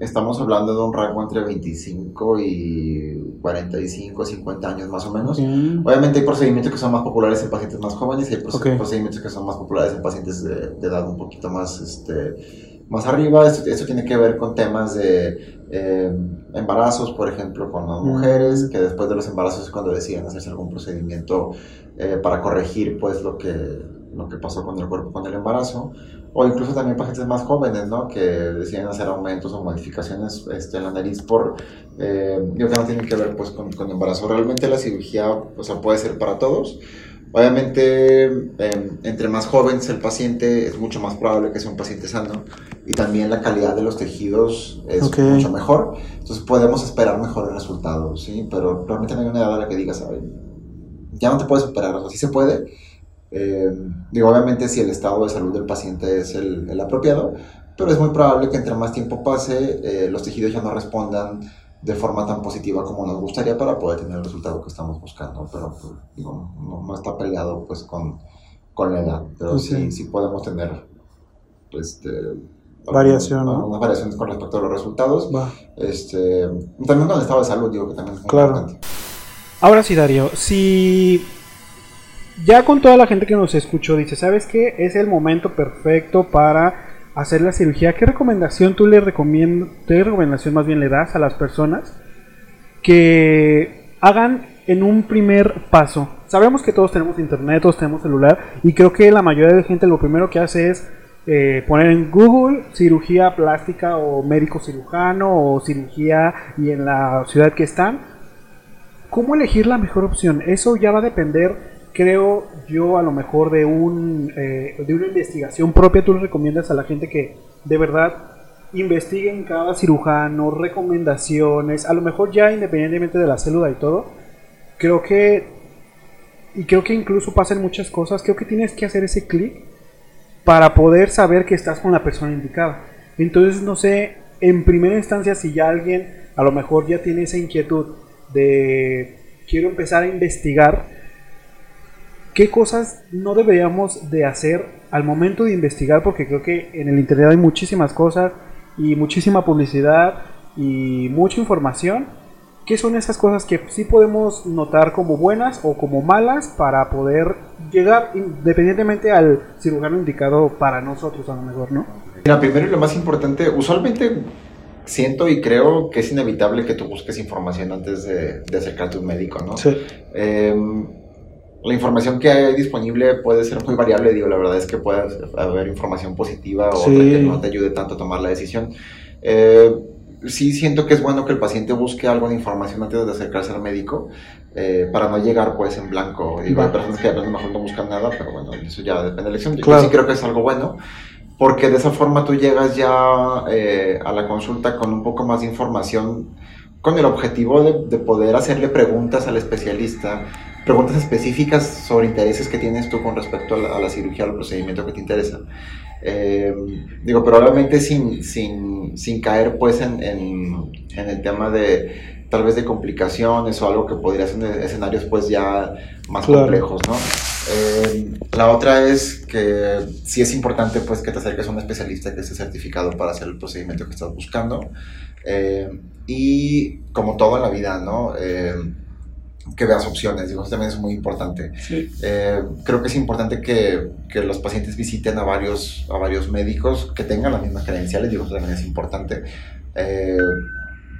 estamos hablando de un rango entre 25 y 45, 50 años más o menos. Obviamente hay procedimientos que son más populares en pacientes más jóvenes y hay okay. procedimientos que son más populares en pacientes de, de edad un poquito más, este, más arriba. Esto, esto, tiene que ver con temas de eh, embarazos, por ejemplo, con las mujeres, mm. que después de los embarazos es cuando deciden hacerse algún procedimiento eh, para corregir pues lo que, lo que pasó con el cuerpo con el embarazo, o incluso también pacientes más jóvenes, ¿no? Que deciden hacer aumentos o modificaciones este, en la nariz por, eh, digo que no tienen que ver pues con, con embarazo. Realmente la cirugía, o sea, puede ser para todos. Obviamente, eh, entre más joven el paciente, es mucho más probable que sea un paciente sano y también la calidad de los tejidos es okay. mucho mejor. Entonces podemos esperar mejores resultados, ¿sí? Pero realmente no hay una edad a la que digas, ¿sabes? Ya no te puedes operar, o sea, sí se puede. Eh, digo, obviamente si el estado de salud del paciente es el, el apropiado, pero es muy probable que entre más tiempo pase, eh, los tejidos ya no respondan de forma tan positiva como nos gustaría para poder tener el resultado que estamos buscando. Pero pues, digo, no, está peleado pues con, con la edad, pero sí, sí podemos tener este, variación, algunas variaciones con respecto a los resultados. Este, también con el estado de salud, digo que también es muy claro. importante. Ahora sí, Darío, si ya con toda la gente que nos escuchó dice, ¿sabes qué? Es el momento perfecto para hacer la cirugía. ¿Qué recomendación tú le recomiendas, qué recomendación más bien le das a las personas que hagan en un primer paso? Sabemos que todos tenemos internet, todos tenemos celular y creo que la mayoría de gente lo primero que hace es eh, poner en Google cirugía plástica o médico cirujano o cirugía y en la ciudad que están. ¿Cómo elegir la mejor opción? Eso ya va a depender creo yo a lo mejor de un eh, de una investigación propia. Tú le recomiendas a la gente que de verdad investiguen cada cirujano recomendaciones a lo mejor ya independientemente de la célula y todo creo que y creo que incluso pasan muchas cosas creo que tienes que hacer ese clic para poder saber que estás con la persona indicada. Entonces no sé en primera instancia si ya alguien a lo mejor ya tiene esa inquietud de quiero empezar a investigar qué cosas no deberíamos de hacer al momento de investigar, porque creo que en el Internet hay muchísimas cosas y muchísima publicidad y mucha información. ¿Qué son esas cosas que sí podemos notar como buenas o como malas para poder llegar independientemente al cirujano indicado para nosotros a lo mejor, ¿no? Mira, primero y lo más importante, usualmente siento y creo que es inevitable que tú busques información antes de, acercarte a un médico, ¿no? Sí. Em, la información que hay disponible puede ser muy variable, digo, la verdad es que puede haber información positiva o que no te ayude tanto a tomar la decisión. Eh, sí siento que es bueno que el paciente busque algo de información antes de acercarse al médico eh, para no llegar pues en blanco. Digo, hay personas que a lo mejor no buscan nada, pero bueno, eso ya depende de la elección. Yo sí creo que es algo bueno porque de esa forma tú llegas ya eh, a la consulta con un poco más de información con el objetivo de, de poder hacerle preguntas al especialista preguntas específicas sobre intereses que tienes tú con respecto a la, cirugía o al procedimiento que te interesa. Eh, digo, probablemente sin, sin, sin caer pues en, en, el tema de tal vez de complicaciones o algo que podría ser escenarios pues ya más complejos, ¿no? Eh, la otra es que sí es importante pues que te acerques a un especialista que esté certificado para hacer el procedimiento que estás buscando. Eh, y como todo en la vida, ¿no? que veas opciones, digo, eso también es muy importante. Eh, creo que es importante que, que, los pacientes visiten a varios, a varios médicos que tengan las mismas credenciales, digo, eso también es importante, eh,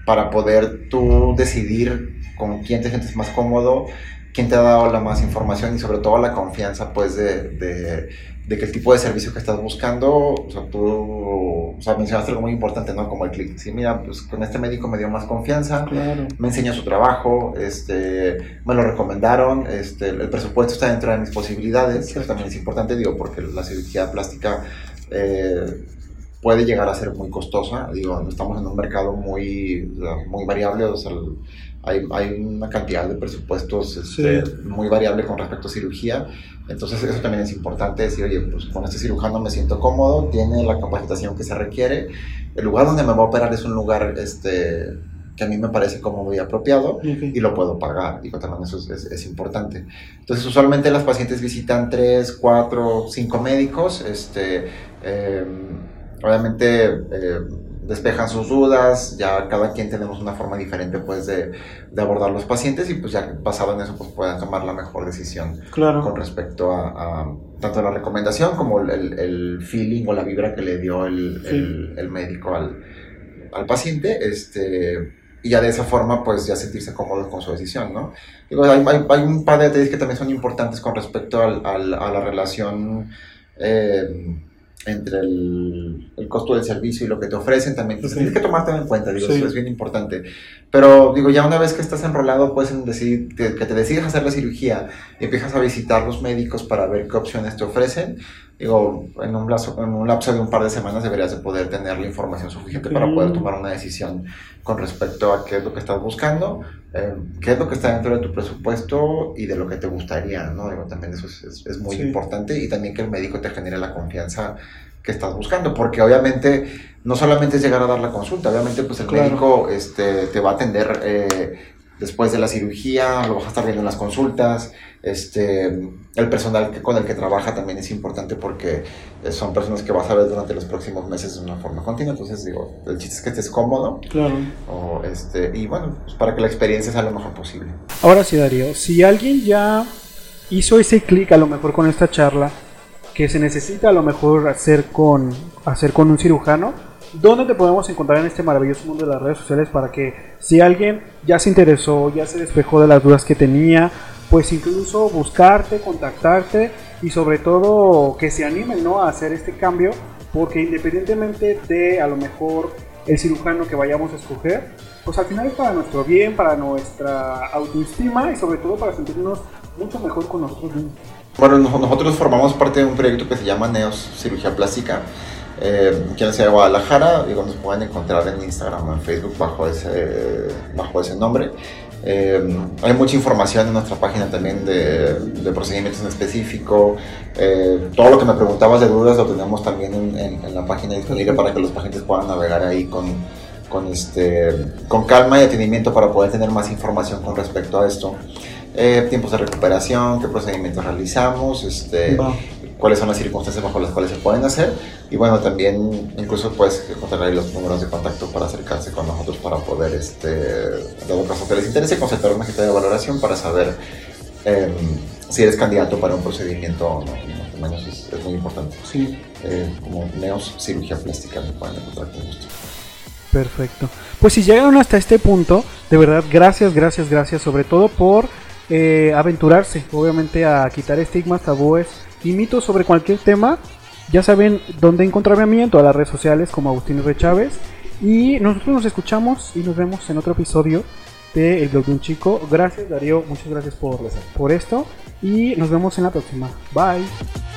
para poder tú decidir con quién te sientes más cómodo, quién te ha dado la más información y sobre todo la confianza, pues, de, de de que el tipo de servicio que estás buscando, o sea, tú, o sea, mencionaste algo muy importante, ¿no? Como el clic. Sí, mira, pues con este médico me dio más confianza, me enseñó su trabajo, este, me lo recomendaron, este, el presupuesto está dentro de mis posibilidades, eso también es importante, digo, porque la cirugía plástica eh, puede llegar a ser muy costosa, digo, estamos en un mercado muy, muy variable, o sea, hay, hay, una cantidad de presupuestos este, muy variable con respecto a cirugía. Entonces eso también es importante decir, oye, pues con este cirujano me siento cómodo, tiene la capacitación que se requiere, el lugar donde me va a operar es un lugar este, que a mí me parece cómodo y apropiado y lo puedo pagar. Digo, también eso es, es, importante. Entonces usualmente las pacientes visitan tres, cuatro, cinco médicos, este, eh, obviamente... Eh, despejan sus dudas, ya cada quien tenemos una forma diferente pues de, de abordar los pacientes y pues ya basado en eso pues puedan tomar la mejor decisión con respecto a, tanto la recomendación como el, el, feeling o la vibra que le dio el, el, médico al, al, paciente, este, y ya de esa forma pues ya sentirse cómodo con su decisión, ¿no? Digo, hay, hay, un par de detalles que también son importantes con respecto al, al, a la relación eh, entre el, el, costo del servicio y lo que te ofrecen también. Tienes que tomarte en cuenta, digo, eso es bien importante. Pero digo, ya una vez que estás enrolado, pues en decidir, que, te decides hacer la cirugía empiezas a visitar los médicos para ver qué opciones te ofrecen, digo, en un, lapso, en un lapso de un par de semanas deberías de poder tener la información suficiente para poder tomar una decisión con respecto a qué es lo que estás buscando, eh, qué es lo que está dentro de tu presupuesto y de lo que te gustaría, ¿no? Digo, también eso es, es, muy importante y también que el médico te genere la confianza que estás buscando, porque obviamente no solamente es llegar a dar la consulta, obviamente pues el médico este, te va a atender eh, después de la cirugía, lo vas a estar viendo en las consultas, este, el personal que, con el que trabaja también es importante porque eh, son personas que vas a ver durante los próximos meses de una forma continua, entonces digo, el chiste es que estés cómodo Claro. o, este, y bueno, pues para que la experiencia sea lo mejor posible. Ahora sí, Darío, si alguien ya hizo ese clic a lo mejor con esta charla, que se necesita a lo mejor hacer con, hacer con un cirujano, ¿dónde te podemos encontrar en este maravilloso mundo de las redes sociales para que si alguien ya se interesó, ya se despejó de las dudas que tenía, pues incluso buscarte, contactarte y sobre todo que se animen ¿no? a hacer este cambio, porque independientemente de a lo mejor el cirujano que vayamos a escoger, pues al final es para nuestro bien, para nuestra autoestima y sobre todo para sentirnos mucho mejor con nosotros mismos. Bueno, no- nosotros formamos parte de un proyecto que se llama Neos Cirugía Plástica, eh, que es de Guadalajara, digo, nos pueden encontrar en Instagram en Facebook bajo ese, bajo ese nombre. Eh, hay mucha información en nuestra página también de, de procedimientos en específico. Eh, todo lo que me preguntabas de dudas lo tenemos también en, en- en la página disponible para que los pacientes puedan navegar ahí con, con, este, con calma y detenimiento para poder tener más información con respecto a esto. Eh, tiempos de recuperación, qué procedimientos realizamos, este, Va. Cuáles son las circunstancias bajo las cuales se pueden hacer y bueno, también incluso puedes encontrar ahí los números de contacto para acercarse con nosotros para poder, este, dado caso que les interese, concertar una agenda de valoración para saber em, si eres candidato para un procedimiento o no, y más o menos es, es muy importante. Sí, Eh, como Neos Cirugía Plástica me pueden encontrar con gusto. perfecto. Pues si llegaron hasta este punto, de verdad, gracias, gracias, gracias, sobre todo por eh, aventurarse, obviamente, a quitar estigmas, tabúes y mitos sobre cualquier tema. Ya saben dónde encontrarme a mí en todas las redes sociales como Agustín R. Chávez. Y nosotros nos escuchamos y nos vemos en otro episodio de El Blog de un Chico. Gracias, Darío, muchas gracias por, por esto. Y nos vemos en la próxima. Bye.